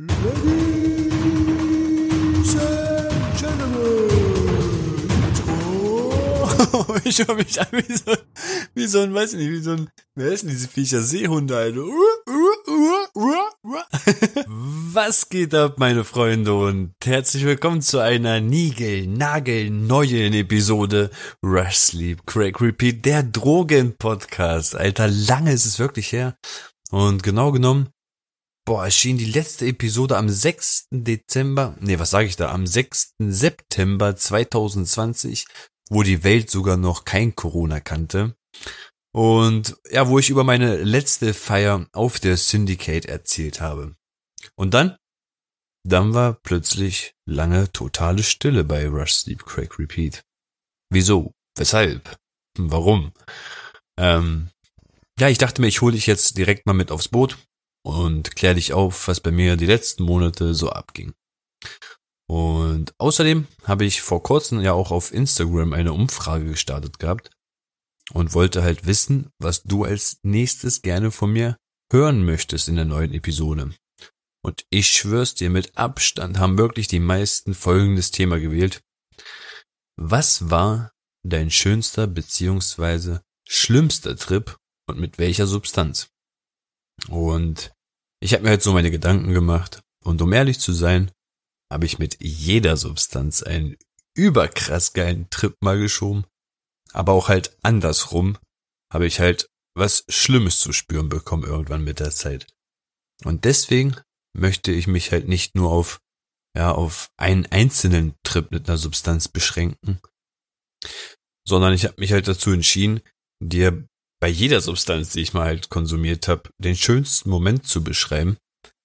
Ladies and Gentlemen, go. Ich höre mich an wie so, wie so ein, weiß ich nicht, wie so ein, wer ist denn diese Viecher? Seehunde, Alter. Was geht ab, meine Freunde, und herzlich willkommen zu einer Nigel, Nagel, neuen Episode Rush Sleep, Crack Repeat, der Drogen-Podcast. Alter, lange ist es wirklich her. Und genau genommen Boah, erschien die letzte Episode am 6. Dezember, nee, was sage ich da, am 6. September 2020, wo die Welt sogar noch kein Corona kannte. Und ja, wo ich über meine letzte Feier auf der Syndicate erzählt habe. Und dann? Dann war plötzlich lange totale Stille bei Rush Sleep Crack Repeat. Wieso? Weshalb? Warum? Ähm, ja, ich dachte mir, ich hole dich jetzt direkt mal mit aufs Boot und klär dich auf, was bei mir die letzten Monate so abging. Und außerdem habe ich vor kurzem ja auch auf Instagram eine Umfrage gestartet gehabt und wollte halt wissen, was du als nächstes gerne von mir hören möchtest in der neuen Episode. Und ich schwör's dir, mit Abstand haben wirklich die meisten folgendes Thema gewählt. Was war dein schönster beziehungsweise schlimmster Trip und mit welcher Substanz? Und ich habe mir halt so meine Gedanken gemacht. Und um ehrlich zu sein, habe ich mit jeder Substanz einen überkrass geilen Trip mal geschoben. Aber auch halt andersrum habe ich halt was Schlimmes zu spüren bekommen irgendwann mit der Zeit. Und deswegen möchte ich mich halt nicht nur auf, ja, auf einen einzelnen Trip mit einer Substanz beschränken, sondern ich habe mich halt dazu entschieden, dir bei jeder Substanz, die ich mal halt konsumiert habe, den schönsten Moment zu beschreiben.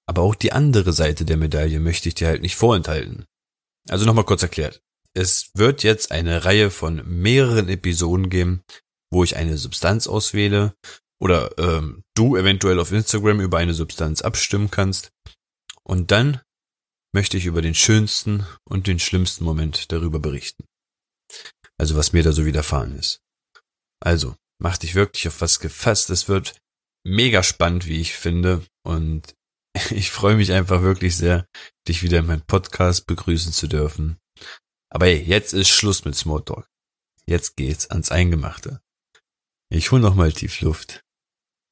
Aber auch die andere Seite der Medaille möchte ich dir halt nicht vorenthalten. Also nochmal kurz erklärt. Es wird jetzt eine Reihe von mehreren Episoden geben, wo ich eine Substanz auswähle oder ähm, du eventuell auf Instagram über eine Substanz abstimmen kannst. Und dann möchte ich über den schönsten und den schlimmsten Moment darüber berichten. Also was mir da so widerfahren ist. Also, mach dich wirklich auf was gefasst. Es wird mega spannend, wie ich finde. Und ich freue mich einfach wirklich sehr, dich wieder in meinem Podcast begrüßen zu dürfen. Aber hey, jetzt ist Schluss mit Smalltalk. Jetzt geht's ans Eingemachte. Ich hol noch mal tief Luft.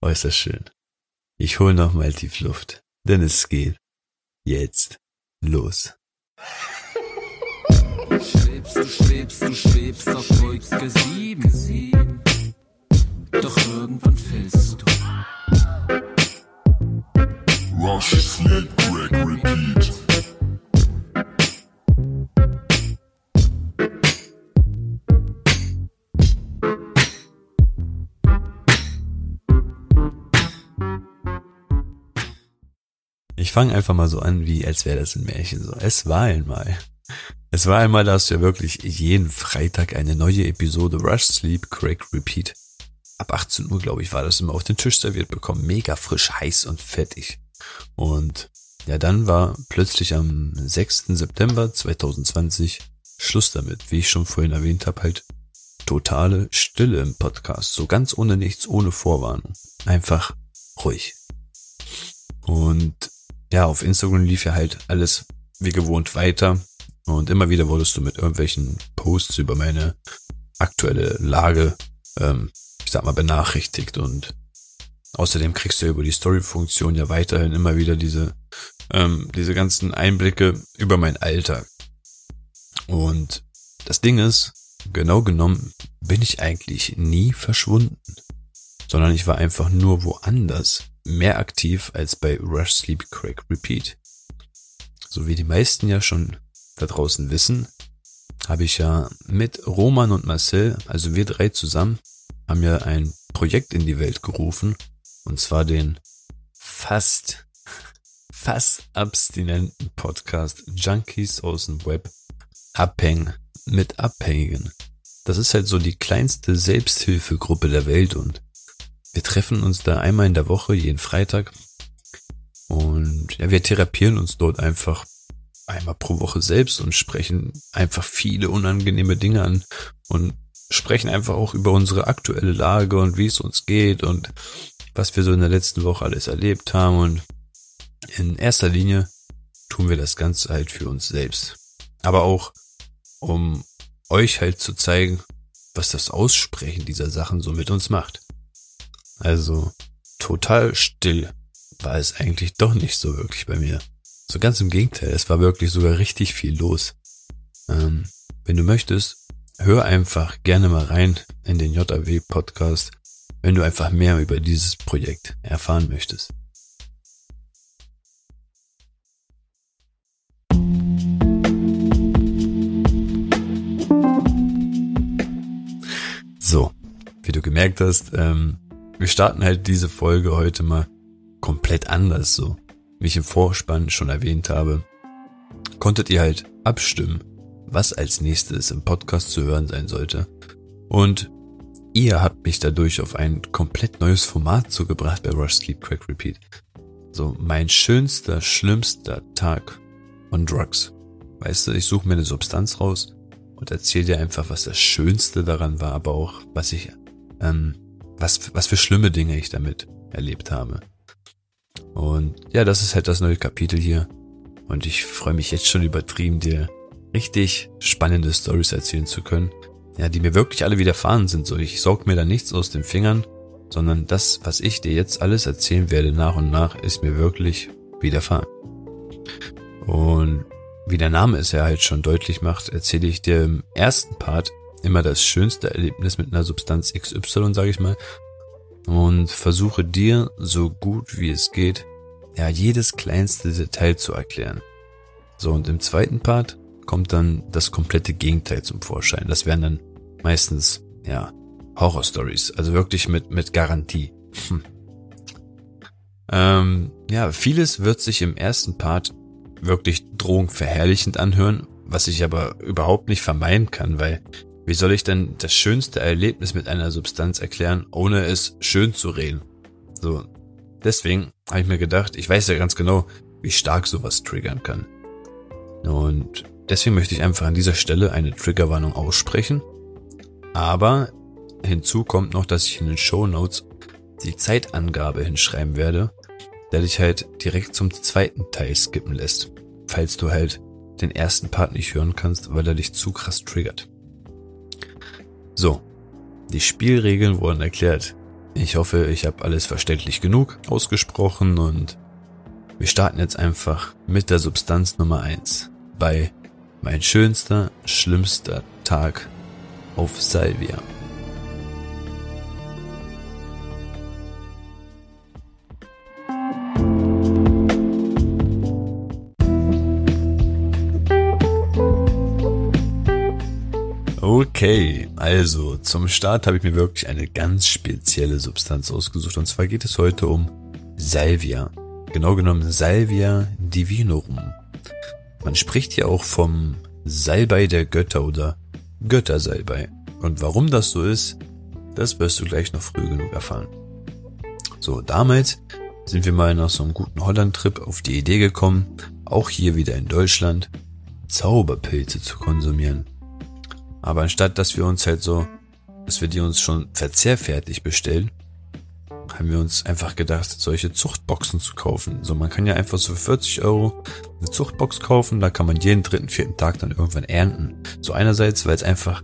Äußerst schön. Ich hol noch mal tief Luft. Denn es geht jetzt los. Du schwebst, du schwebst, du schwebst auf Wolke 7. Doch irgendwann fällst du. Rush, Sleep, Crack, Repeat. Ich fange einfach mal so an, wie als wäre das ein Märchen. So, es war einmal. Es war einmal, da hast du ja wirklich jeden Freitag eine neue Episode Rush Sleep Crack Repeat. Ab 18 Uhr, glaube ich, war das immer auf den Tisch serviert bekommen. Mega frisch, heiß und fettig. Und ja, dann war plötzlich am 6. September 2020 Schluss damit. Wie ich schon vorhin erwähnt habe, halt totale Stille im Podcast. So ganz ohne nichts, ohne Vorwarnung. Einfach ruhig. Und ja, auf Instagram lief ja halt alles wie gewohnt weiter. Und immer wieder wurdest du mit irgendwelchen Posts über meine aktuelle Lage, ähm, ich sag mal, benachrichtigt. Und außerdem kriegst du über die Story-Funktion ja weiterhin immer wieder diese, ähm, diese ganzen Einblicke über mein Alltag. Und das Ding ist, genau genommen bin ich eigentlich nie verschwunden, sondern ich war einfach nur woanders mehr aktiv als bei Rush Sleep Crack Repeat. So wie die meisten ja schon da draußen wissen, habe ich ja mit Roman und Marcel, also wir drei zusammen, haben ja ein Projekt in die Welt gerufen, und zwar den fast, fast abstinenten Podcast Junkies aus dem Web Abhängen mit Abhängigen. Das ist halt so die kleinste Selbsthilfegruppe der Welt und wir treffen uns da einmal in der Woche, jeden Freitag. Und ja, wir therapieren uns dort einfach einmal pro Woche selbst und sprechen einfach viele unangenehme Dinge an und sprechen einfach auch über unsere aktuelle Lage und wie es uns geht und was wir so in der letzten Woche alles erlebt haben. Und in erster Linie tun wir das Ganze halt für uns selbst. Aber auch, um euch halt zu zeigen, was das Aussprechen dieser Sachen so mit uns macht. Also, total still war es eigentlich doch nicht so wirklich bei mir. So ganz im Gegenteil, es war wirklich sogar richtig viel los. Ähm, wenn du möchtest, hör einfach gerne mal rein in den JAW-Podcast, wenn du einfach mehr über dieses Projekt erfahren möchtest. So, wie du gemerkt hast, ähm, wir starten halt diese Folge heute mal komplett anders so. Wie ich im Vorspann schon erwähnt habe, konntet ihr halt abstimmen, was als nächstes im Podcast zu hören sein sollte. Und ihr habt mich dadurch auf ein komplett neues Format zugebracht bei Rush Sleep Crack Repeat. So mein schönster, schlimmster Tag on Drugs. Weißt du, ich suche mir eine Substanz raus und erzähle dir einfach, was das Schönste daran war, aber auch, was ich, ähm, was, was für schlimme Dinge ich damit erlebt habe. Und ja, das ist halt das neue Kapitel hier. Und ich freue mich jetzt schon übertrieben, dir richtig spannende Stories erzählen zu können. Ja, die mir wirklich alle widerfahren sind. So, ich saug mir da nichts aus den Fingern, sondern das, was ich dir jetzt alles erzählen werde nach und nach, ist mir wirklich widerfahren. Und wie der Name es ja halt schon deutlich macht, erzähle ich dir im ersten Part immer das schönste Erlebnis mit einer Substanz XY, sage ich mal, und versuche dir so gut wie es geht, ja, jedes kleinste Detail zu erklären. So, und im zweiten Part kommt dann das komplette Gegenteil zum Vorschein. Das wären dann meistens, ja, Horror-Stories, also wirklich mit, mit Garantie. Hm. Ähm, ja, vieles wird sich im ersten Part wirklich drohungverherrlichend anhören, was ich aber überhaupt nicht vermeiden kann, weil wie soll ich denn das schönste Erlebnis mit einer Substanz erklären, ohne es schön zu reden? So, deswegen habe ich mir gedacht, ich weiß ja ganz genau, wie stark sowas triggern kann. Und deswegen möchte ich einfach an dieser Stelle eine Triggerwarnung aussprechen. Aber hinzu kommt noch, dass ich in den Show Notes die Zeitangabe hinschreiben werde, der dich halt direkt zum zweiten Teil skippen lässt, falls du halt den ersten Part nicht hören kannst, weil er dich zu krass triggert. So, die Spielregeln wurden erklärt. Ich hoffe, ich habe alles verständlich genug ausgesprochen und wir starten jetzt einfach mit der Substanz Nummer eins bei mein schönster, schlimmster Tag auf Salvia. Okay, also zum Start habe ich mir wirklich eine ganz spezielle Substanz ausgesucht. Und zwar geht es heute um Salvia. Genau genommen Salvia divinorum. Man spricht hier auch vom Salbei der Götter oder Göttersalbei. Und warum das so ist, das wirst du gleich noch früh genug erfahren. So, damals sind wir mal nach so einem guten Holland-Trip auf die Idee gekommen, auch hier wieder in Deutschland, Zauberpilze zu konsumieren. Aber anstatt, dass wir uns halt so, dass wir die uns schon verzehrfertig bestellen, haben wir uns einfach gedacht, solche Zuchtboxen zu kaufen. So, man kann ja einfach so für 40 Euro eine Zuchtbox kaufen, da kann man jeden dritten, vierten Tag dann irgendwann ernten. So einerseits, weil es einfach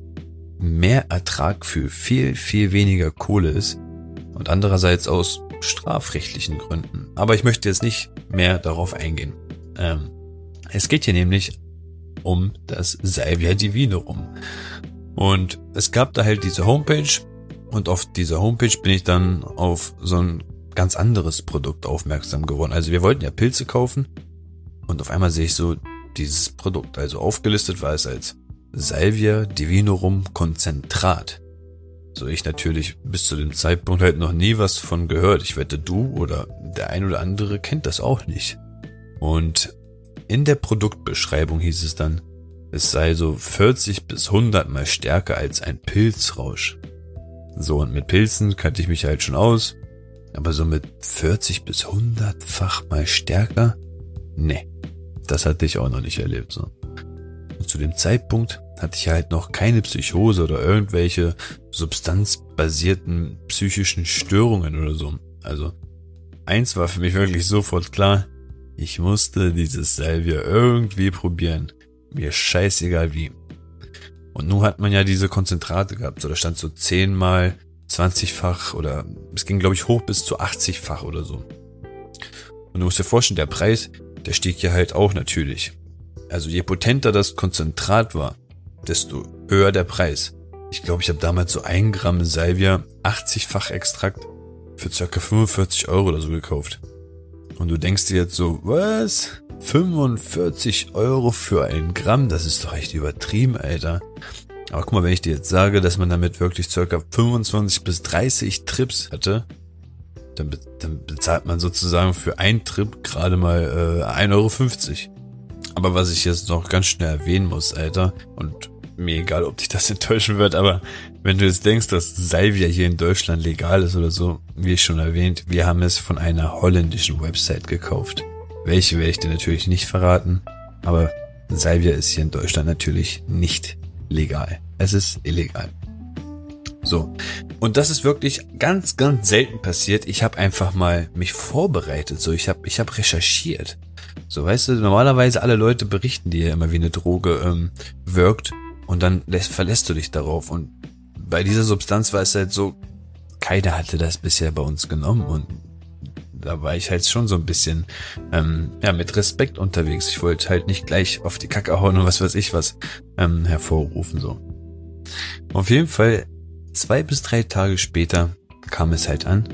mehr Ertrag für viel, viel weniger Kohle ist und andererseits aus strafrechtlichen Gründen. Aber ich möchte jetzt nicht mehr darauf eingehen. Ähm, es geht hier nämlich um das Salvia Divinorum. Und es gab da halt diese Homepage und auf dieser Homepage bin ich dann auf so ein ganz anderes Produkt aufmerksam geworden. Also wir wollten ja Pilze kaufen und auf einmal sehe ich so dieses Produkt. Also aufgelistet war es als Salvia Divinorum Konzentrat. So ich natürlich bis zu dem Zeitpunkt halt noch nie was von gehört. Ich wette, du oder der ein oder andere kennt das auch nicht. Und in der Produktbeschreibung hieß es dann, es sei so 40 bis 100 mal stärker als ein Pilzrausch. So, und mit Pilzen kannte ich mich halt schon aus, aber so mit 40 bis 100-fach mal stärker? Nee, das hatte ich auch noch nicht erlebt, so. Und zu dem Zeitpunkt hatte ich halt noch keine Psychose oder irgendwelche substanzbasierten psychischen Störungen oder so. Also, eins war für mich wirklich sofort klar, Ich musste dieses Salvia irgendwie probieren. Mir scheißegal wie. Und nun hat man ja diese Konzentrate gehabt. So, da stand so zehnmal 20-fach oder es ging, glaube ich, hoch bis zu 80-fach oder so. Und du musst dir vorstellen, der Preis, der stieg ja halt auch natürlich. Also je potenter das Konzentrat war, desto höher der Preis. Ich glaube, ich habe damals so ein Gramm Salvia 80-fach Extrakt für circa 45 Euro oder so gekauft. Und du denkst dir jetzt so, was? 45 Euro für ein Gramm? Das ist doch echt übertrieben, Alter. Aber guck mal, wenn ich dir jetzt sage, dass man damit wirklich circa 25 bis 30 Trips hatte, dann, be dann bezahlt man sozusagen für einen Trip gerade mal äh, 1,50 Euro. Aber was ich jetzt noch ganz schnell erwähnen muss, Alter, und mir egal, ob dich das enttäuschen wird, aber wenn du jetzt denkst, dass Salvia hier in Deutschland legal ist oder so, wie ich schon erwähnt, wir haben es von einer holländischen Website gekauft. Welche werde ich dir natürlich nicht verraten, aber Salvia ist hier in Deutschland natürlich nicht legal. Es ist illegal. So. Und das ist wirklich ganz, ganz selten passiert. Ich habe einfach mal mich vorbereitet. So, ich habe ich hab recherchiert. So, weißt du, normalerweise alle Leute berichten dir immer, wie eine Droge ähm, wirkt und dann lässt, verlässt du dich darauf. Und bei dieser Substanz war es halt so, keiner hatte das bisher bei uns genommen und da war ich halt schon so ein bisschen ähm, ja mit Respekt unterwegs. Ich wollte halt nicht gleich auf die Kacke hauen und was weiß ich was ähm, hervorrufen so. Auf jeden Fall zwei bis drei Tage später kam es halt an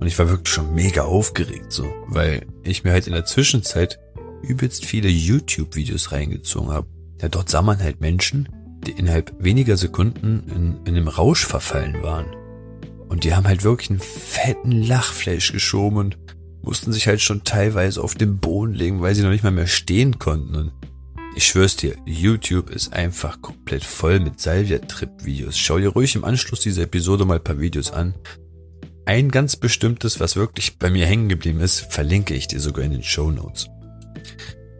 und ich war wirklich schon mega aufgeregt so, weil ich mir halt in der Zwischenzeit übelst viele YouTube-Videos reingezogen habe. Ja, dort sah man halt Menschen, die innerhalb weniger Sekunden in, in einem Rausch verfallen waren. Und die haben halt wirklich einen fetten Lachfleisch geschoben und mussten sich halt schon teilweise auf den Boden legen, weil sie noch nicht mal mehr stehen konnten. Und ich schwör's dir, YouTube ist einfach komplett voll mit Salvia-Trip-Videos. Schau dir ruhig im Anschluss dieser Episode mal ein paar Videos an. Ein ganz bestimmtes, was wirklich bei mir hängen geblieben ist, verlinke ich dir sogar in den Show Notes.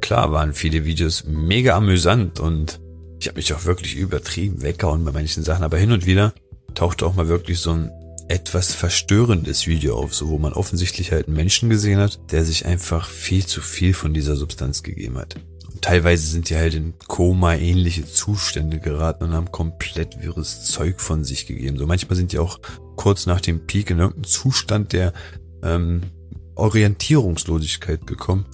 Klar waren viele Videos mega amüsant und ich habe mich auch wirklich übertrieben weggehauen bei manchen Sachen, aber hin und wieder tauchte auch mal wirklich so ein etwas verstörendes Video auf, so wo man offensichtlich halt einen Menschen gesehen hat, der sich einfach viel zu viel von dieser Substanz gegeben hat. Und teilweise sind die halt in Koma-ähnliche Zustände geraten und haben komplett wirres Zeug von sich gegeben. So manchmal sind die auch kurz nach dem Peak in irgendeinen Zustand der ähm, Orientierungslosigkeit gekommen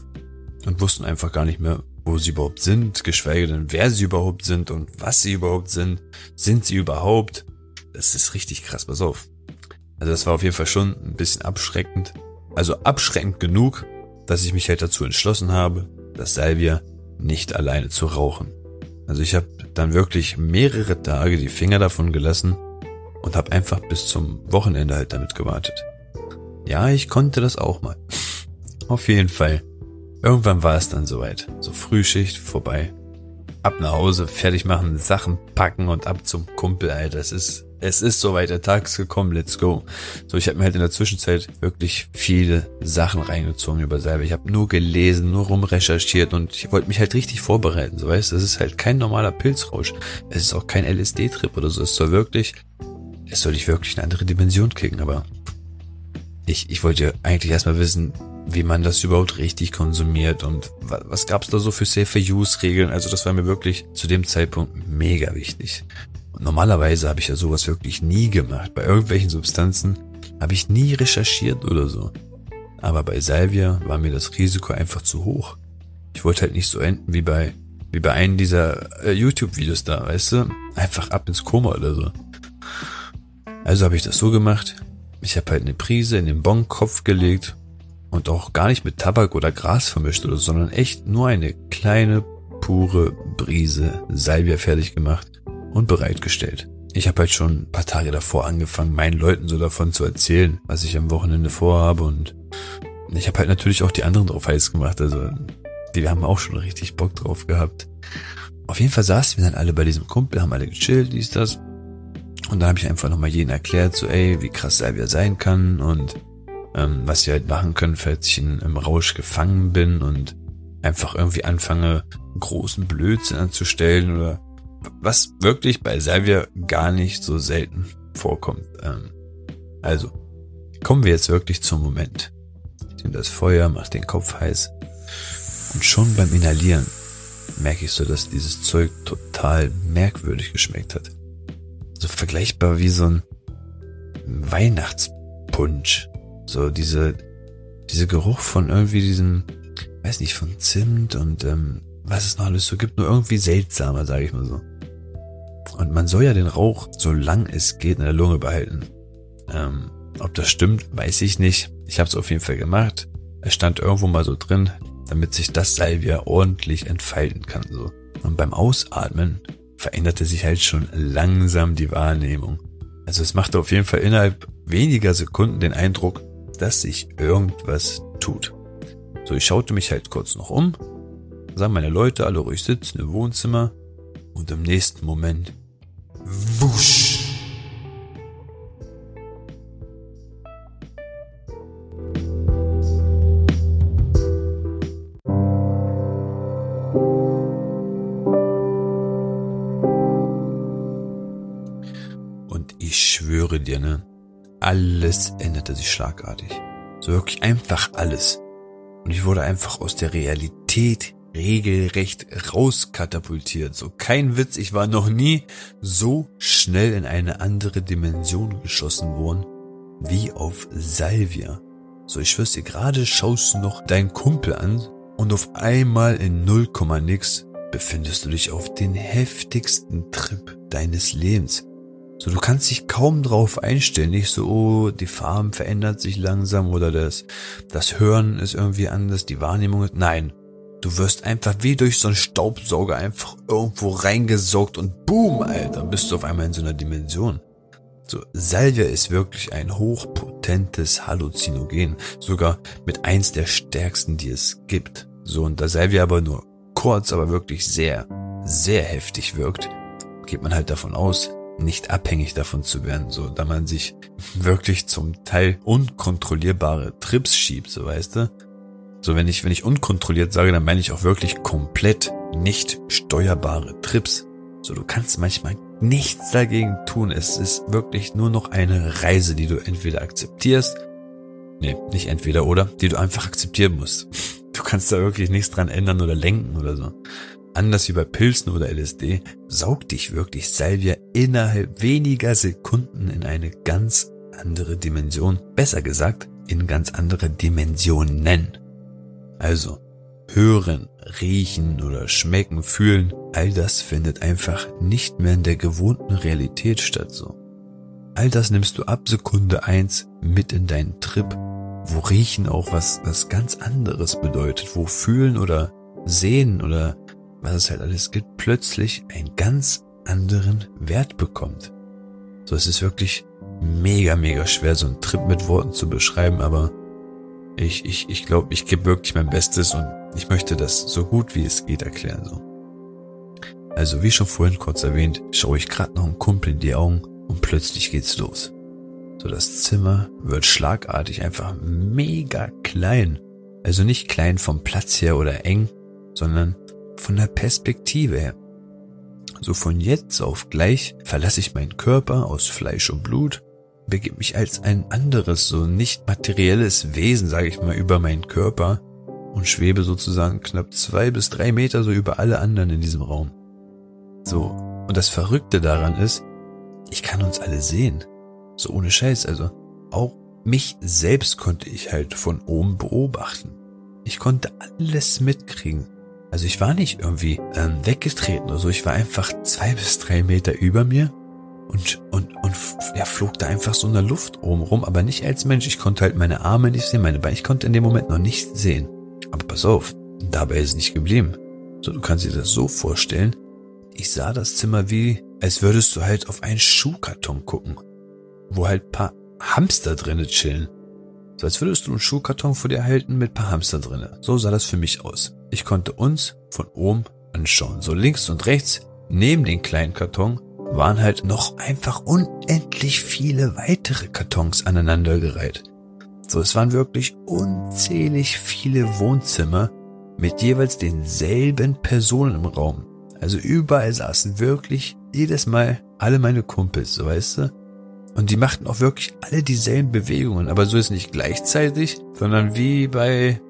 und wussten einfach gar nicht mehr, wo sie überhaupt sind, geschweige denn, wer sie überhaupt sind und was sie überhaupt sind. Sind sie überhaupt? Das ist richtig krass, pass auf. Also das war auf jeden Fall schon ein bisschen abschreckend. Also abschreckend genug, dass ich mich halt dazu entschlossen habe, das Salvia nicht alleine zu rauchen. Also ich habe dann wirklich mehrere Tage die Finger davon gelassen und habe einfach bis zum Wochenende halt damit gewartet. Ja, ich konnte das auch mal. Auf jeden Fall. Irgendwann war es dann soweit. So Frühschicht vorbei. Ab nach Hause, fertig machen, Sachen packen und ab zum Kumpel, Alter. Es ist es ist soweit, der Tag ist gekommen, let's go. So, ich habe mir halt in der Zwischenzeit wirklich viele Sachen reingezogen über selber. Ich habe nur gelesen, nur rumrecherchiert und ich wollte mich halt richtig vorbereiten. So weißt, das ist halt kein normaler Pilzrausch. Es ist auch kein LSD-Trip oder so. Es soll wirklich, es soll dich wirklich eine andere Dimension kicken, aber ich, ich wollte eigentlich erstmal wissen, wie man das überhaupt richtig konsumiert und was, was gab's da so für Safer-Use-Regeln. Also das war mir wirklich zu dem Zeitpunkt mega wichtig. Normalerweise habe ich ja sowas wirklich nie gemacht. Bei irgendwelchen Substanzen habe ich nie recherchiert oder so. Aber bei Salvia war mir das Risiko einfach zu hoch. Ich wollte halt nicht so enden wie bei, wie bei einem dieser äh, YouTube-Videos da, weißt du? Einfach ab ins Koma oder so. Also habe ich das so gemacht. Ich habe halt eine Prise in den Bonkopf gelegt und auch gar nicht mit Tabak oder Gras vermischt oder so, sondern echt nur eine kleine, pure Brise Salvia fertig gemacht und bereitgestellt. Ich habe halt schon ein paar Tage davor angefangen, meinen Leuten so davon zu erzählen, was ich am Wochenende vorhabe und ich habe halt natürlich auch die anderen drauf heiß gemacht, also die haben auch schon richtig Bock drauf gehabt. Auf jeden Fall saßen wir dann alle bei diesem Kumpel, haben alle gechillt, dies, das. Und dann habe ich einfach nochmal jeden erklärt, so ey, wie krass Salvia sein kann und ähm, was sie halt machen können, falls ich in, im Rausch gefangen bin und einfach irgendwie anfange, großen Blödsinn anzustellen oder was wirklich bei Salvia gar nicht so selten vorkommt. Ähm, also, kommen wir jetzt wirklich zum Moment. Ich nehme das Feuer, mach den Kopf heiß Und schon beim Inhalieren merke ich so, dass dieses Zeug total merkwürdig geschmeckt hat. So vergleichbar wie so ein Weihnachtspunsch. So diese, diese Geruch von irgendwie diesem, weiß nicht, von Zimt und ähm, was es noch alles so gibt, nur irgendwie seltsamer, sage ich mal so. Und man soll ja den Rauch, solange es geht, in der Lunge behalten. Ähm, ob das stimmt, weiß ich nicht. Ich habe es auf jeden Fall gemacht. Es stand irgendwo mal so drin, damit sich das Salvia ordentlich entfalten kann. So. Und beim Ausatmen veränderte sich halt schon langsam die Wahrnehmung. Also es machte auf jeden Fall innerhalb weniger Sekunden den Eindruck, dass sich irgendwas tut. So, ich schaute mich halt kurz noch um, sah meine Leute alle ruhig sitzen im Wohnzimmer und im nächsten Moment wusch. Und ich schwöre dir, ne, alles änderte sich schlagartig. So wirklich einfach alles. Und ich wurde einfach aus der Realität regelrecht rauskatapultiert. So kein Witz, ich war noch nie so schnell in eine andere Dimension geschossen worden wie auf Salvia. So, ich schwör's dir, gerade schaust du noch deinen Kumpel an und auf einmal in 0, nix befindest du dich auf den heftigsten Trip deines Lebens. So, du kannst dich kaum drauf einstellen, nicht so, oh, die Farben verändert sich langsam oder das, das Hören ist irgendwie anders, die Wahrnehmung ist, nein. Du wirst einfach wie durch so einen Staubsauger einfach irgendwo reingesaugt und boom, Alter, bist du auf einmal in so einer Dimension. So, Salvia ist wirklich ein hochpotentes Halluzinogen, sogar mit eins der stärksten, die es gibt. So, und da Salvia aber nur kurz, aber wirklich sehr, sehr heftig wirkt, geht man halt davon aus, nicht abhängig davon zu werden, so, da man sich wirklich zum Teil unkontrollierbare Trips schiebt, so weißt du. So, wenn ich, wenn ich unkontrolliert sage, dann meine ich auch wirklich komplett nicht steuerbare Trips. So, du kannst manchmal nichts dagegen tun. Es ist wirklich nur noch eine Reise, die du entweder akzeptierst, nee, nicht entweder oder, die du einfach akzeptieren musst. Du kannst da wirklich nichts dran ändern oder lenken oder so. Anders wie bei Pilzen oder LSD saugt dich wirklich Salvia innerhalb weniger Sekunden in eine ganz andere Dimension. Besser gesagt, in ganz andere Dimensionen. Also, hören, riechen oder schmecken, fühlen, all das findet einfach nicht mehr in der gewohnten Realität statt so. All das nimmst du ab Sekunde eins mit in deinen Trip, wo riechen auch was, was ganz anderes bedeutet, wo fühlen oder sehen oder was es halt alles gibt, plötzlich einen ganz anderen Wert bekommt. So, es ist wirklich mega, mega schwer, so einen Trip mit Worten zu beschreiben, aber ich, ich, ich glaube, ich gebe wirklich mein Bestes und ich möchte das so gut wie es geht erklären, so. Also, wie schon vorhin kurz erwähnt, schaue ich gerade noch einem Kumpel in die Augen und plötzlich geht's los. So, das Zimmer wird schlagartig einfach mega klein. Also nicht klein vom Platz her oder eng, sondern von der Perspektive her. So von jetzt auf gleich verlasse ich meinen Körper aus Fleisch und Blut, begebe mich als ein anderes, so nicht materielles Wesen, sage ich mal, über meinen Körper und schwebe sozusagen knapp zwei bis drei Meter so über alle anderen in diesem Raum. So, und das Verrückte daran ist, ich kann uns alle sehen. So ohne Scheiß, also auch mich selbst konnte ich halt von oben beobachten. Ich konnte alles mitkriegen. Also ich war nicht irgendwie ähm, weggetreten oder so, ich war einfach zwei bis drei Meter über mir und, und, und er flog da einfach so in der Luft oben rum, aber nicht als Mensch. Ich konnte halt meine Arme nicht sehen, meine Beine, ich konnte in dem Moment noch nichts sehen. Aber pass auf, dabei ist es nicht geblieben. So, du kannst dir das so vorstellen. Ich sah das Zimmer wie, als würdest du halt auf einen Schuhkarton gucken, wo halt paar Hamster drinnen chillen. So als würdest du einen Schuhkarton vor dir halten mit paar Hamster drinnen. So sah das für mich aus. Ich konnte uns von oben anschauen. So links und rechts, neben den kleinen Karton, waren halt noch einfach unendlich viele weitere Kartons aneinandergereiht. So, es waren wirklich unzählig viele Wohnzimmer mit jeweils denselben Personen im Raum. Also überall saßen wirklich jedes Mal alle meine Kumpels, so weißt du? Und die machten auch wirklich alle dieselben Bewegungen, aber so ist nicht gleichzeitig, sondern wie bei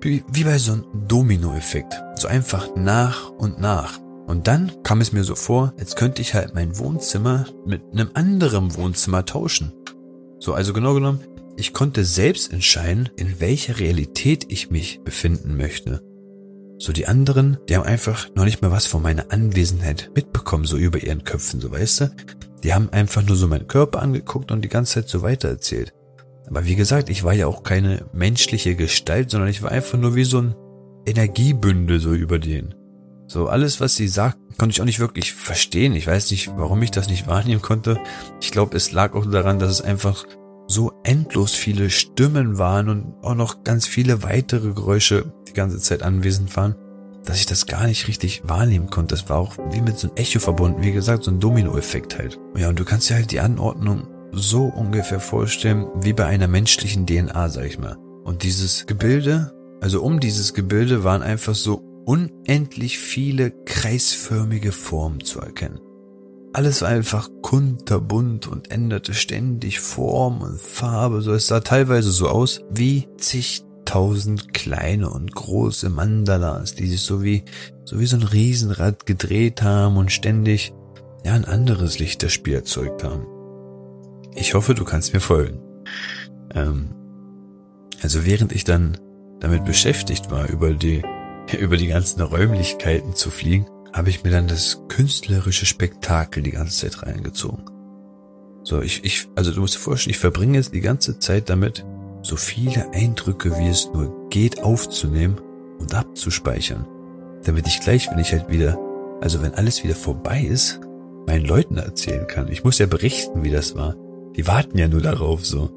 wie, wie bei so einem Domino-Effekt. So einfach nach und nach. Und dann kam es mir so vor, als könnte ich halt mein Wohnzimmer mit einem anderen Wohnzimmer tauschen. So, also genau genommen, ich konnte selbst entscheiden, in welcher Realität ich mich befinden möchte. So die anderen, die haben einfach noch nicht mal was von meiner Anwesenheit mitbekommen, so über ihren Köpfen, so weißt du. Die haben einfach nur so meinen Körper angeguckt und die ganze Zeit so weitererzählt. Aber wie gesagt, ich war ja auch keine menschliche Gestalt, sondern ich war einfach nur wie so ein Energiebündel so über den. So alles, was sie sagt, konnte ich auch nicht wirklich verstehen. Ich weiß nicht, warum ich das nicht wahrnehmen konnte. Ich glaube, es lag auch daran, dass es einfach so endlos viele Stimmen waren und auch noch ganz viele weitere Geräusche die ganze Zeit anwesend waren, dass ich das gar nicht richtig wahrnehmen konnte. Das war auch wie mit so einem Echo verbunden, wie gesagt, so ein Dominoeffekt halt. Ja, und du kannst dir halt die Anordnung so ungefähr vorstellen wie bei einer menschlichen DNA, sag ich mal. Und dieses Gebilde, also um dieses Gebilde waren einfach so unendlich viele kreisförmige Formen zu erkennen. Alles war einfach kunterbunt und änderte ständig Form und Farbe, so es sah teilweise so aus wie zigtausend kleine und große Mandalas, die sich so wie, so wie so ein Riesenrad gedreht haben und ständig, ja, ein anderes Lichterspiel erzeugt haben. Ich hoffe, du kannst mir folgen. Ähm, also während ich dann damit beschäftigt war, über die, über die ganzen Räumlichkeiten zu fliegen, habe ich mir dann das künstlerische Spektakel die ganze Zeit reingezogen. So, ich, ich, also du musst dir vorstellen, ich verbringe jetzt die ganze Zeit damit, so viele Eindrücke, wie es nur geht, aufzunehmen und abzuspeichern. Damit ich gleich, wenn ich halt wieder, also wenn alles wieder vorbei ist, meinen Leuten erzählen kann. Ich muss ja berichten, wie das war. Die warten ja nur darauf so.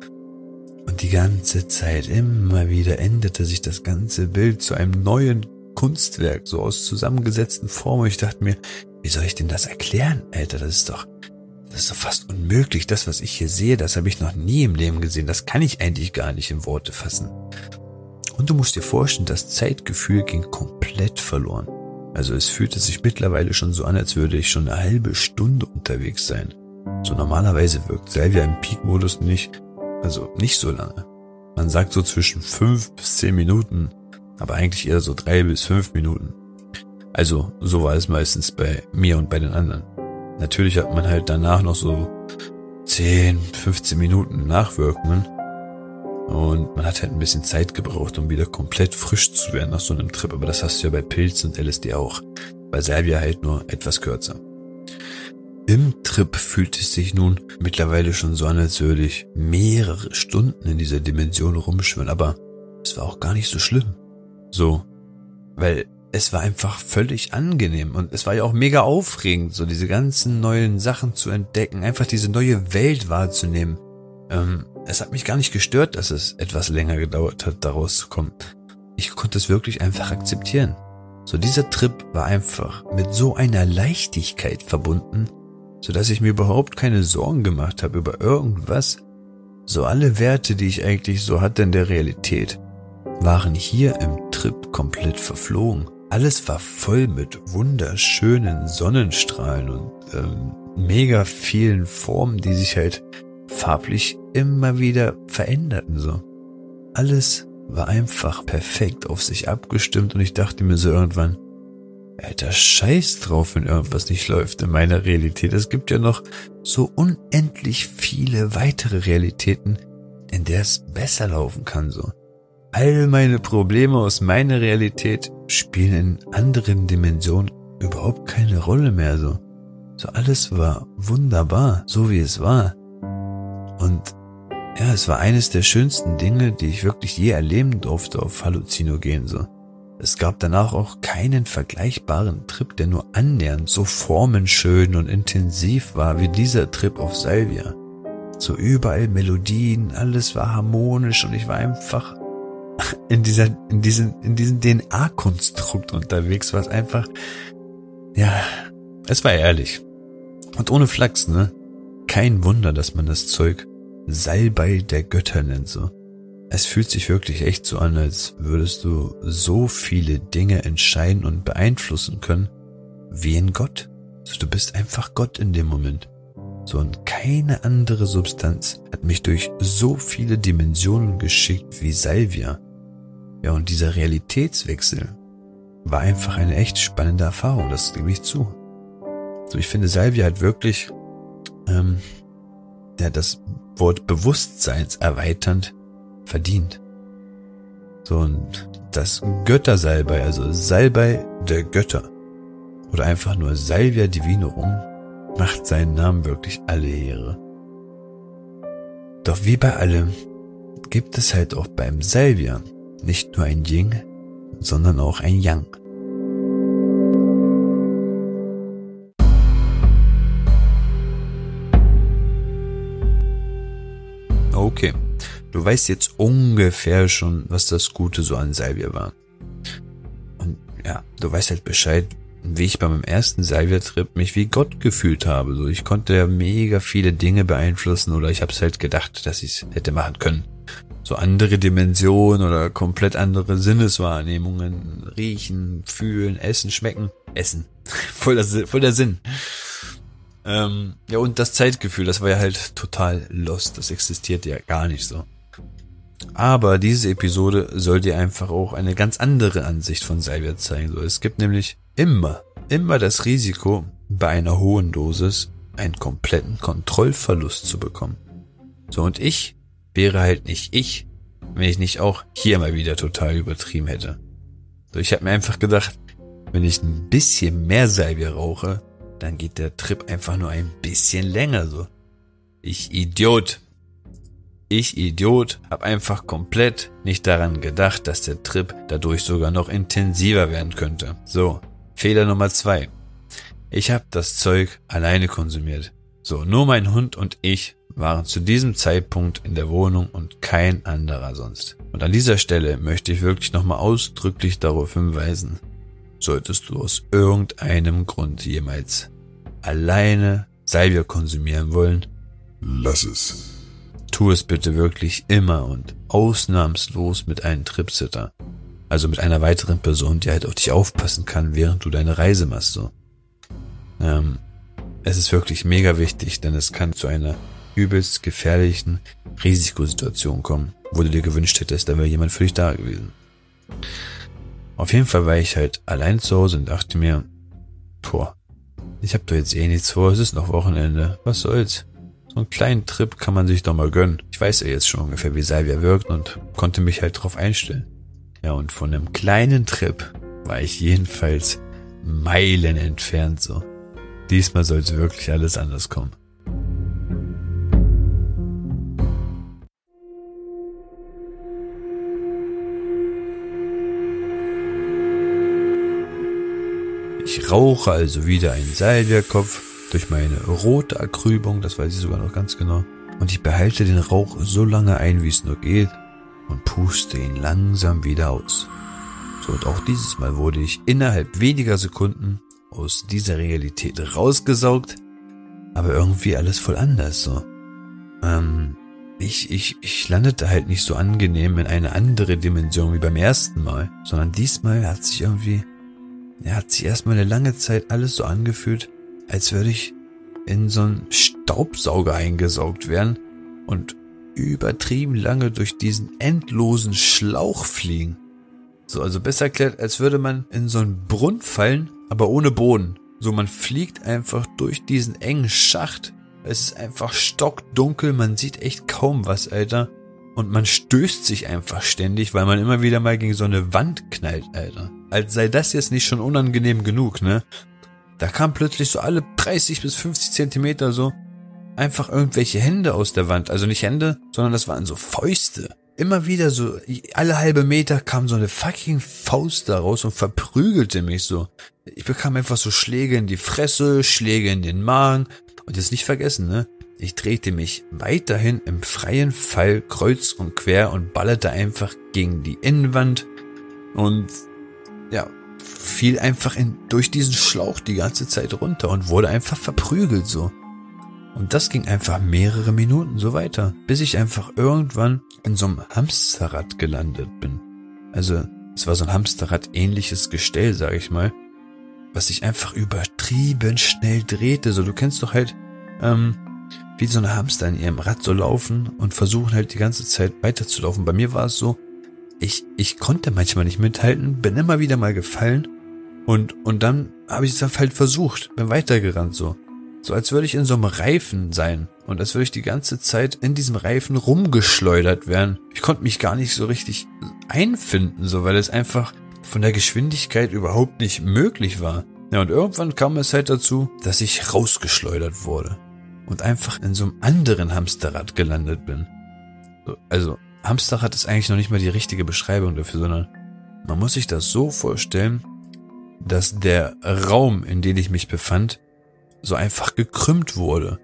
Und die ganze Zeit immer wieder änderte sich das ganze Bild zu einem neuen Kunstwerk, so aus zusammengesetzten Formen. Ich dachte mir, wie soll ich denn das erklären, Alter? Das ist doch, das ist doch fast unmöglich. Das, was ich hier sehe, das habe ich noch nie im Leben gesehen. Das kann ich eigentlich gar nicht in Worte fassen. Und du musst dir vorstellen, das Zeitgefühl ging komplett verloren. Also es fühlte sich mittlerweile schon so an, als würde ich schon eine halbe Stunde unterwegs sein. So normalerweise wirkt Salvia im Peak-Modus nicht, also nicht so lange. Man sagt so zwischen fünf bis zehn Minuten, aber eigentlich eher so drei bis fünf Minuten. Also so war es meistens bei mir und bei den anderen. Natürlich hat man halt danach noch so 10, 15 Minuten Nachwirkungen. Und man hat halt ein bisschen Zeit gebraucht, um wieder komplett frisch zu werden nach so einem Trip. Aber das hast du ja bei Pilz und LSD auch. Bei Salvia halt nur etwas kürzer. Im Trip fühlt es sich nun mittlerweile schon so an, als würde ich mehrere Stunden in dieser Dimension rumschwimmen, aber es war auch gar nicht so schlimm. So, weil es war einfach völlig angenehm und es war ja auch mega aufregend, so diese ganzen neuen Sachen zu entdecken, einfach diese neue Welt wahrzunehmen. Ähm, es hat mich gar nicht gestört, dass es etwas länger gedauert hat, daraus zu kommen. Ich konnte es wirklich einfach akzeptieren. So dieser Trip war einfach mit so einer Leichtigkeit verbunden, so dass ich mir überhaupt keine Sorgen gemacht habe über irgendwas. So alle Werte, die ich eigentlich so hatte in der Realität, waren hier im Trip komplett verflogen. Alles war voll mit wunderschönen Sonnenstrahlen und ähm, mega vielen Formen, die sich halt farblich immer wieder veränderten so. Alles war einfach perfekt auf sich abgestimmt und ich dachte mir so irgendwann, Alter, scheiß drauf, wenn irgendwas nicht läuft in meiner Realität. Es gibt ja noch so unendlich viele weitere Realitäten, in der es besser laufen kann, so. All meine Probleme aus meiner Realität spielen in anderen Dimensionen überhaupt keine Rolle mehr, so. So alles war wunderbar, so wie es war. Und ja, es war eines der schönsten Dinge, die ich wirklich je erleben durfte auf Halluzinogen, so. Es gab danach auch keinen vergleichbaren Trip, der nur annähernd so formenschön und intensiv war wie dieser Trip auf Salvia. So überall Melodien, alles war harmonisch und ich war einfach in dieser, in diesen, in diesem DNA-Konstrukt unterwegs, was einfach, ja, es war ehrlich. Und ohne Flachs, ne? Kein Wunder, dass man das Zeug Salbei der Götter nennt, so. Es fühlt sich wirklich echt so an, als würdest du so viele Dinge entscheiden und beeinflussen können, wie in Gott. Also du bist einfach Gott in dem Moment. So und keine andere Substanz hat mich durch so viele Dimensionen geschickt wie Salvia. Ja, und dieser Realitätswechsel war einfach eine echt spannende Erfahrung, das gebe ich zu. So, ich finde Salvia hat wirklich ähm, ja, das Wort Bewusstseinserweiternd verdient. So, und das Göttersalbei, also Salbei der Götter, oder einfach nur Salvia Divinorum, macht seinen Namen wirklich alle Ehre. Doch wie bei allem gibt es halt auch beim Salvia nicht nur ein Ying, sondern auch ein Yang. Okay, du weißt jetzt ungefähr schon, was das Gute so an Salvia war. Und ja, du weißt halt Bescheid, wie ich bei meinem ersten Salvia-Trip mich wie Gott gefühlt habe. So, ich konnte ja mega viele Dinge beeinflussen oder ich habe es halt gedacht, dass ich es hätte machen können. So andere Dimensionen oder komplett andere Sinneswahrnehmungen, riechen, fühlen, essen, schmecken, essen. voll, der, voll der Sinn. Ähm, ja, und das Zeitgefühl, das war ja halt total lost. Das existiert ja gar nicht so. Aber diese Episode soll dir einfach auch eine ganz andere Ansicht von Salvia zeigen. So, es gibt nämlich immer, immer das Risiko, bei einer hohen Dosis einen kompletten Kontrollverlust zu bekommen. So, und ich wäre halt nicht ich, wenn ich nicht auch hier mal wieder total übertrieben hätte. So, ich habe mir einfach gedacht, wenn ich ein bisschen mehr Salvia rauche, dann geht der Trip einfach nur ein bisschen länger so. Ich Idiot. Ich Idiot hab einfach komplett nicht daran gedacht, dass der Trip dadurch sogar noch intensiver werden könnte. So, Fehler Nummer zwei. Ich hab das Zeug alleine konsumiert. So, nur mein Hund und ich waren zu diesem Zeitpunkt in der Wohnung und kein anderer sonst. Und an dieser Stelle möchte ich wirklich nochmal ausdrücklich darauf hinweisen, solltest du aus irgendeinem Grund jemals alleine Salvia konsumieren wollen, Lass es. tu es bitte wirklich immer und ausnahmslos mit einem Tripsitter. Also mit einer weiteren Person, die halt auf dich aufpassen kann, während du deine Reise machst, so. Ähm, es ist wirklich mega wichtig, denn es kann zu einer übelst gefährlichen Risikosituation kommen, wo du dir gewünscht hättest, da wäre jemand für dich da gewesen. Auf jeden Fall war ich halt allein zu Hause und dachte mir, boah, ich hab doch jetzt eh nichts vor, es ist noch Wochenende, was soll's. So einen kleinen Trip kann man sich doch mal gönnen. Ich weiß ja jetzt schon ungefähr, wie Salvia wirkt und konnte mich halt drauf einstellen. Ja, und von einem kleinen Trip war ich jedenfalls Meilen entfernt so. Diesmal sollte wirklich alles anders kommen. Ich rauche also wieder einen Salviakopf durch meine rote Erkrübung, das weiß ich sogar noch ganz genau. Und ich behalte den Rauch so lange ein, wie es nur geht und puste ihn langsam wieder aus. So, und auch dieses Mal wurde ich innerhalb weniger Sekunden aus dieser Realität rausgesaugt, aber irgendwie alles voll anders, so. Ähm, ich, ich, ich landete halt nicht so angenehm in eine andere Dimension wie beim ersten Mal, sondern diesmal hat sich irgendwie, ja, hat sich erstmal eine lange Zeit alles so angefühlt, als würde ich in so einen Staubsauger eingesaugt werden und übertrieben lange durch diesen endlosen Schlauch fliegen. So, also besser erklärt, als würde man in so einen Brunnen fallen, aber ohne Boden. So, man fliegt einfach durch diesen engen Schacht. Es ist einfach stockdunkel, man sieht echt kaum was, Alter. Und man stößt sich einfach ständig, weil man immer wieder mal gegen so eine Wand knallt, Alter. Als sei das jetzt nicht schon unangenehm genug, ne? Da kam plötzlich so alle 30 bis 50 Zentimeter so einfach irgendwelche Hände aus der Wand. Also nicht Hände, sondern das waren so Fäuste. Immer wieder so, alle halbe Meter kam so eine fucking Faust da raus und verprügelte mich so. Ich bekam einfach so Schläge in die Fresse, Schläge in den Magen. Und jetzt nicht vergessen, ne? Ich drehte mich weiterhin im freien Fall kreuz und quer und ballerte einfach gegen die Innenwand und fiel einfach in, durch diesen Schlauch die ganze Zeit runter und wurde einfach verprügelt so. Und das ging einfach mehrere Minuten so weiter, bis ich einfach irgendwann in so einem Hamsterrad gelandet bin. Also es war so ein Hamsterrad ähnliches Gestell, sag ich mal, was sich einfach übertrieben schnell drehte. So, du kennst doch halt, ähm, wie so eine Hamster in ihrem Rad so laufen und versuchen halt die ganze Zeit weiterzulaufen. Bei mir war es so, ich, ich konnte manchmal nicht mithalten, bin immer wieder mal gefallen und, und dann habe ich es halt versucht, bin weitergerannt so. So als würde ich in so einem Reifen sein und als würde ich die ganze Zeit in diesem Reifen rumgeschleudert werden. Ich konnte mich gar nicht so richtig einfinden, so weil es einfach von der Geschwindigkeit überhaupt nicht möglich war. Ja, und irgendwann kam es halt dazu, dass ich rausgeschleudert wurde und einfach in so einem anderen Hamsterrad gelandet bin. So, also Hamsterrad ist eigentlich noch nicht mal die richtige Beschreibung dafür, sondern man muss sich das so vorstellen, dass der Raum, in dem ich mich befand, so einfach gekrümmt wurde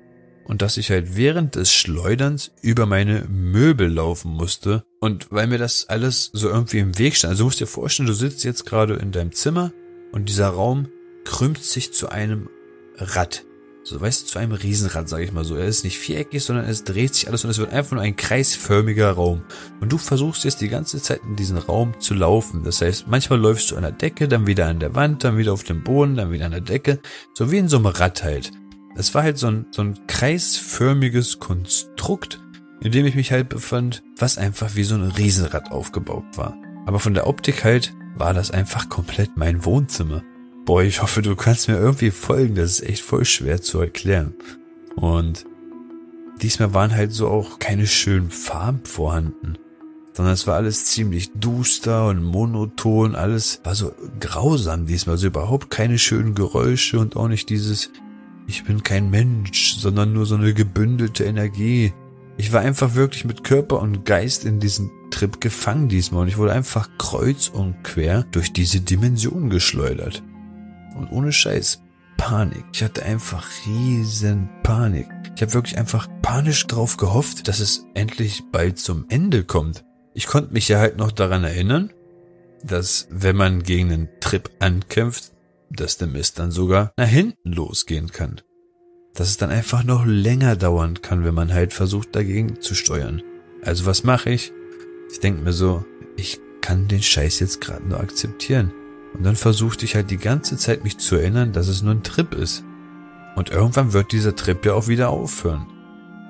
und dass ich halt während des Schleuderns über meine Möbel laufen musste und weil mir das alles so irgendwie im Weg stand. Also du musst dir vorstellen, du sitzt jetzt gerade in deinem Zimmer und dieser Raum krümmt sich zu einem Rad so weißt du, zu einem Riesenrad, sage ich mal so. Er ist nicht viereckig, sondern es dreht sich alles und es wird einfach nur ein kreisförmiger Raum. Und du versuchst jetzt die ganze Zeit in diesen Raum zu laufen. Das heißt, manchmal läufst du an der Decke, dann wieder an der Wand, dann wieder auf dem Boden, dann wieder an der Decke. So wie in so einem Rad halt. Es war halt so ein, so ein kreisförmiges Konstrukt, in dem ich mich halt befand, was einfach wie so ein Riesenrad aufgebaut war. Aber von der Optik halt war das einfach komplett mein Wohnzimmer. Boah, ich hoffe, du kannst mir irgendwie folgen. Das ist echt voll schwer zu erklären. Und diesmal waren halt so auch keine schönen Farben vorhanden, sondern es war alles ziemlich duster und monoton. Alles war so grausam diesmal. Also überhaupt keine schönen Geräusche und auch nicht dieses, ich bin kein Mensch, sondern nur so eine gebündelte Energie. Ich war einfach wirklich mit Körper und Geist in diesen Trip gefangen diesmal und ich wurde einfach kreuz und quer durch diese Dimension geschleudert. Und ohne Scheiß, Panik. Ich hatte einfach riesen Panik. Ich habe wirklich einfach panisch drauf gehofft, dass es endlich bald zum Ende kommt. Ich konnte mich ja halt noch daran erinnern, dass wenn man gegen einen Trip ankämpft, dass der Mist dann sogar nach hinten losgehen kann. Dass es dann einfach noch länger dauern kann, wenn man halt versucht dagegen zu steuern. Also was mache ich? Ich denke mir so, ich kann den Scheiß jetzt gerade nur akzeptieren. Und dann versuchte ich halt die ganze Zeit mich zu erinnern, dass es nur ein Trip ist. Und irgendwann wird dieser Trip ja auch wieder aufhören.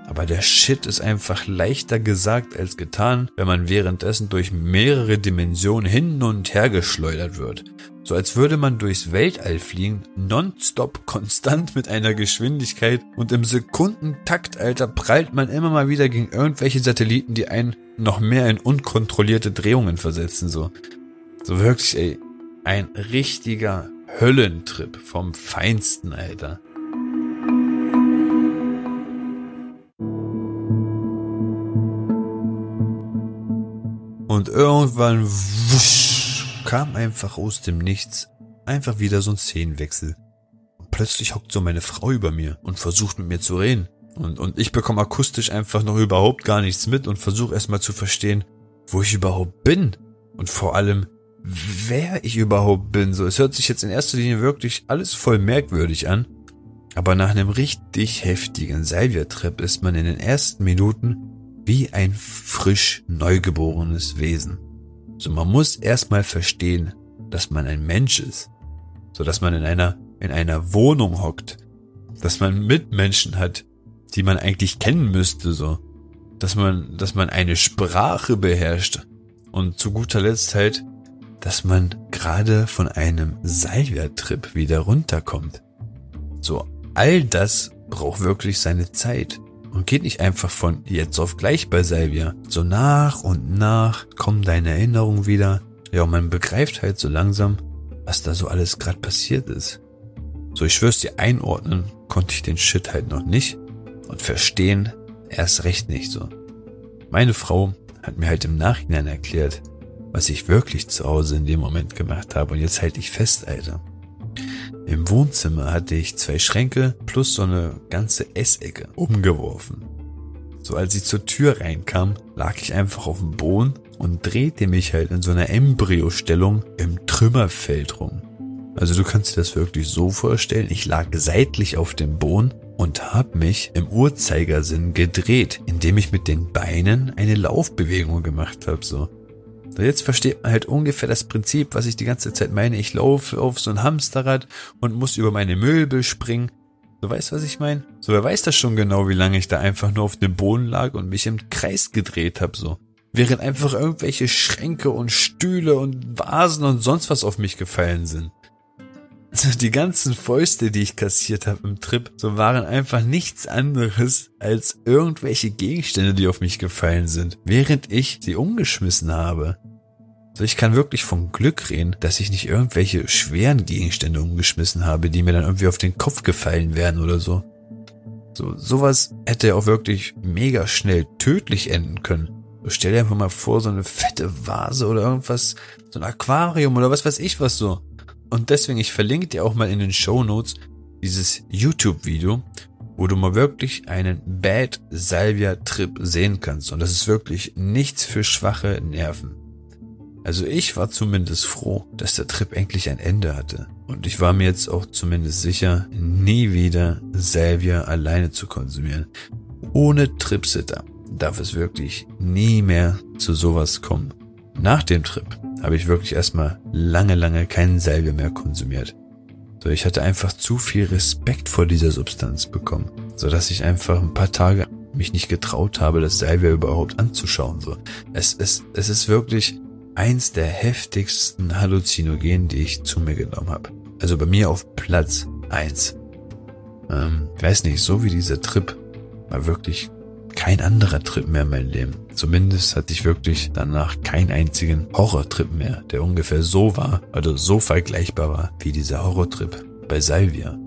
Aber der Shit ist einfach leichter gesagt als getan, wenn man währenddessen durch mehrere Dimensionen hin und her geschleudert wird. So als würde man durchs Weltall fliegen, nonstop konstant mit einer Geschwindigkeit und im Sekundentakt, Alter, prallt man immer mal wieder gegen irgendwelche Satelliten, die einen noch mehr in unkontrollierte Drehungen versetzen, so. So wirklich, ey, ein richtiger Höllentrip vom Feinsten, Alter. Und irgendwann wusch, kam einfach aus dem Nichts einfach wieder so ein Szenenwechsel. Und plötzlich hockt so meine Frau über mir und versucht mit mir zu reden. Und, und ich bekomme akustisch einfach noch überhaupt gar nichts mit und versuche erstmal zu verstehen, wo ich überhaupt bin. Und vor allem, wer ich überhaupt bin. So, es hört sich jetzt in erster Linie wirklich alles voll merkwürdig an. Aber nach einem richtig heftigen Salvia-Trip ist man in den ersten Minuten wie ein frisch neugeborenes Wesen. So, man muss erstmal verstehen, dass man ein Mensch ist. So, dass man in einer, in einer Wohnung hockt. Dass man Mitmenschen hat, die man eigentlich kennen müsste, so. Dass man, dass man eine Sprache beherrscht. Und zu guter Letzt halt, dass man gerade von einem Salvia-Trip wieder runterkommt. So, all das braucht wirklich seine Zeit und geht nicht einfach von jetzt auf gleich bei Salvia. So nach und nach kommen deine Erinnerungen wieder. Ja, und man begreift halt so langsam, was da so alles gerade passiert ist. So, ich schwör's dir, einordnen konnte ich den Shit halt noch nicht und verstehen erst recht nicht so. Meine Frau hat mir halt im Nachhinein erklärt, was ich wirklich zu Hause in dem Moment gemacht habe. Und jetzt halte ich fest, Alter. Im Wohnzimmer hatte ich zwei Schränke plus so eine ganze Essecke umgeworfen. So als ich zur Tür reinkam, lag ich einfach auf dem Boden und drehte mich halt in so einer Embryostellung im Trümmerfeld rum. Also du kannst dir das wirklich so vorstellen, ich lag seitlich auf dem Boden und habe mich im Uhrzeigersinn gedreht, indem ich mit den Beinen eine Laufbewegung gemacht habe, so. So, jetzt versteht man halt ungefähr das Prinzip, was ich die ganze Zeit meine. Ich laufe auf so ein Hamsterrad und muss über meine Möbel springen. Du weißt, was ich meine? So, wer weiß das schon genau, wie lange ich da einfach nur auf dem Boden lag und mich im Kreis gedreht habe, so. während einfach irgendwelche Schränke und Stühle und Vasen und sonst was auf mich gefallen sind. Die ganzen Fäuste, die ich kassiert habe im Trip, so waren einfach nichts anderes als irgendwelche Gegenstände, die auf mich gefallen sind, während ich sie umgeschmissen habe. So, ich kann wirklich von Glück reden, dass ich nicht irgendwelche schweren Gegenstände umgeschmissen habe, die mir dann irgendwie auf den Kopf gefallen wären oder so. So, sowas hätte auch wirklich mega schnell tödlich enden können. So, stell dir einfach mal vor, so eine fette Vase oder irgendwas, so ein Aquarium oder was weiß ich was so. Und deswegen, ich verlinke dir auch mal in den Show Notes dieses YouTube-Video, wo du mal wirklich einen Bad Salvia Trip sehen kannst. Und das ist wirklich nichts für schwache Nerven. Also ich war zumindest froh, dass der Trip endlich ein Ende hatte. Und ich war mir jetzt auch zumindest sicher, nie wieder Salvia alleine zu konsumieren. Ohne Tripsitter darf es wirklich nie mehr zu sowas kommen. Nach dem Trip habe ich wirklich erstmal lange, lange keinen Salvia mehr konsumiert. So, ich hatte einfach zu viel Respekt vor dieser Substanz bekommen, so dass ich einfach ein paar Tage mich nicht getraut habe, das Salvia überhaupt anzuschauen. So, es, es, es ist wirklich eins der heftigsten Halluzinogen, die ich zu mir genommen habe. Also bei mir auf Platz eins. Ähm, weiß nicht, so wie dieser Trip war wirklich kein anderer Trip mehr in meinem Leben. Zumindest hatte ich wirklich danach keinen einzigen Horrortrip mehr, der ungefähr so war, also so vergleichbar war wie dieser Horrortrip bei Salvia.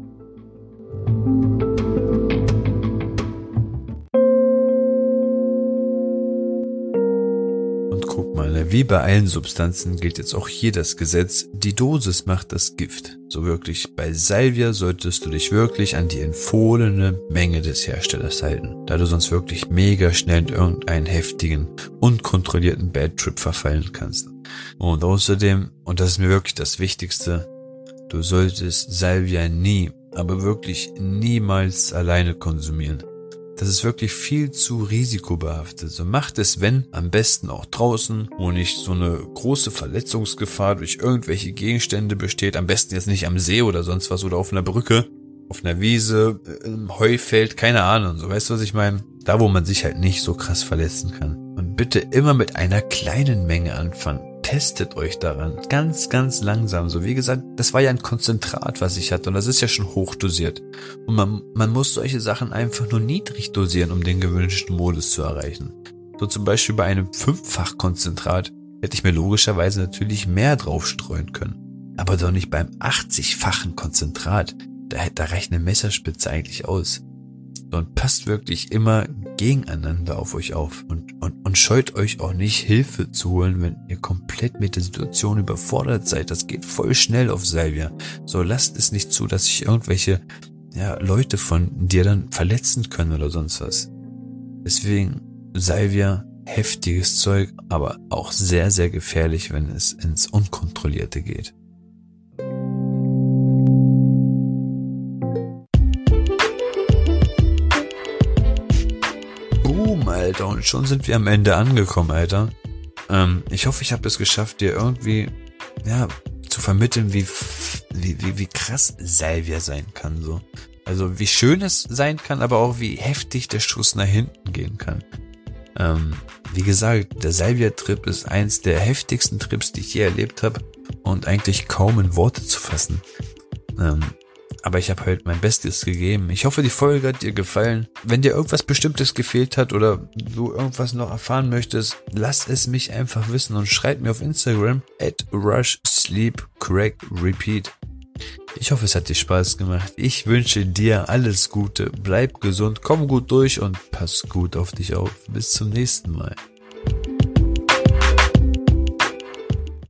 Wie bei allen Substanzen gilt jetzt auch hier das Gesetz, die Dosis macht das Gift. So wirklich bei Salvia solltest du dich wirklich an die empfohlene Menge des Herstellers halten, da du sonst wirklich mega schnell in irgendeinen heftigen, unkontrollierten Bad Trip verfallen kannst. Und außerdem, und das ist mir wirklich das Wichtigste, du solltest Salvia nie, aber wirklich niemals alleine konsumieren. Das ist wirklich viel zu risikobehaftet. So macht es, wenn, am besten auch draußen, wo nicht so eine große Verletzungsgefahr durch irgendwelche Gegenstände besteht. Am besten jetzt nicht am See oder sonst was oder auf einer Brücke, auf einer Wiese, im Heufeld, keine Ahnung. So weißt du, was ich meine? Da, wo man sich halt nicht so krass verletzen kann. Und bitte immer mit einer kleinen Menge anfangen testet euch daran. Ganz, ganz langsam. So wie gesagt, das war ja ein Konzentrat, was ich hatte und das ist ja schon hochdosiert. Und man, man muss solche Sachen einfach nur niedrig dosieren, um den gewünschten Modus zu erreichen. So zum Beispiel bei einem Fünffach-Konzentrat hätte ich mir logischerweise natürlich mehr draufstreuen können. Aber doch nicht beim 80-fachen Konzentrat. Da, da reicht eine Messerspitze eigentlich aus und passt wirklich immer gegeneinander auf euch auf und, und, und scheut euch auch nicht Hilfe zu holen, wenn ihr komplett mit der Situation überfordert seid. Das geht voll schnell auf Salvia. So lasst es nicht zu, dass sich irgendwelche ja, Leute von dir dann verletzen können oder sonst was. Deswegen Salvia, heftiges Zeug, aber auch sehr, sehr gefährlich, wenn es ins Unkontrollierte geht. Alter. Und schon sind wir am Ende angekommen, Alter. Ähm, ich hoffe, ich habe es geschafft, dir irgendwie, ja, zu vermitteln, wie, wie, wie, wie krass Salvia sein kann, so. Also, wie schön es sein kann, aber auch wie heftig der Schuss nach hinten gehen kann. Ähm, wie gesagt, der Salvia-Trip ist eins der heftigsten Trips, die ich je erlebt habe und eigentlich kaum in Worte zu fassen. Ähm, aber ich habe halt mein Bestes gegeben. Ich hoffe, die Folge hat dir gefallen. Wenn dir irgendwas Bestimmtes gefehlt hat oder du irgendwas noch erfahren möchtest, lass es mich einfach wissen und schreib mir auf Instagram at rush sleep crack repeat. Ich hoffe, es hat dir Spaß gemacht. Ich wünsche dir alles Gute. Bleib gesund, komm gut durch und pass gut auf dich auf. Bis zum nächsten Mal.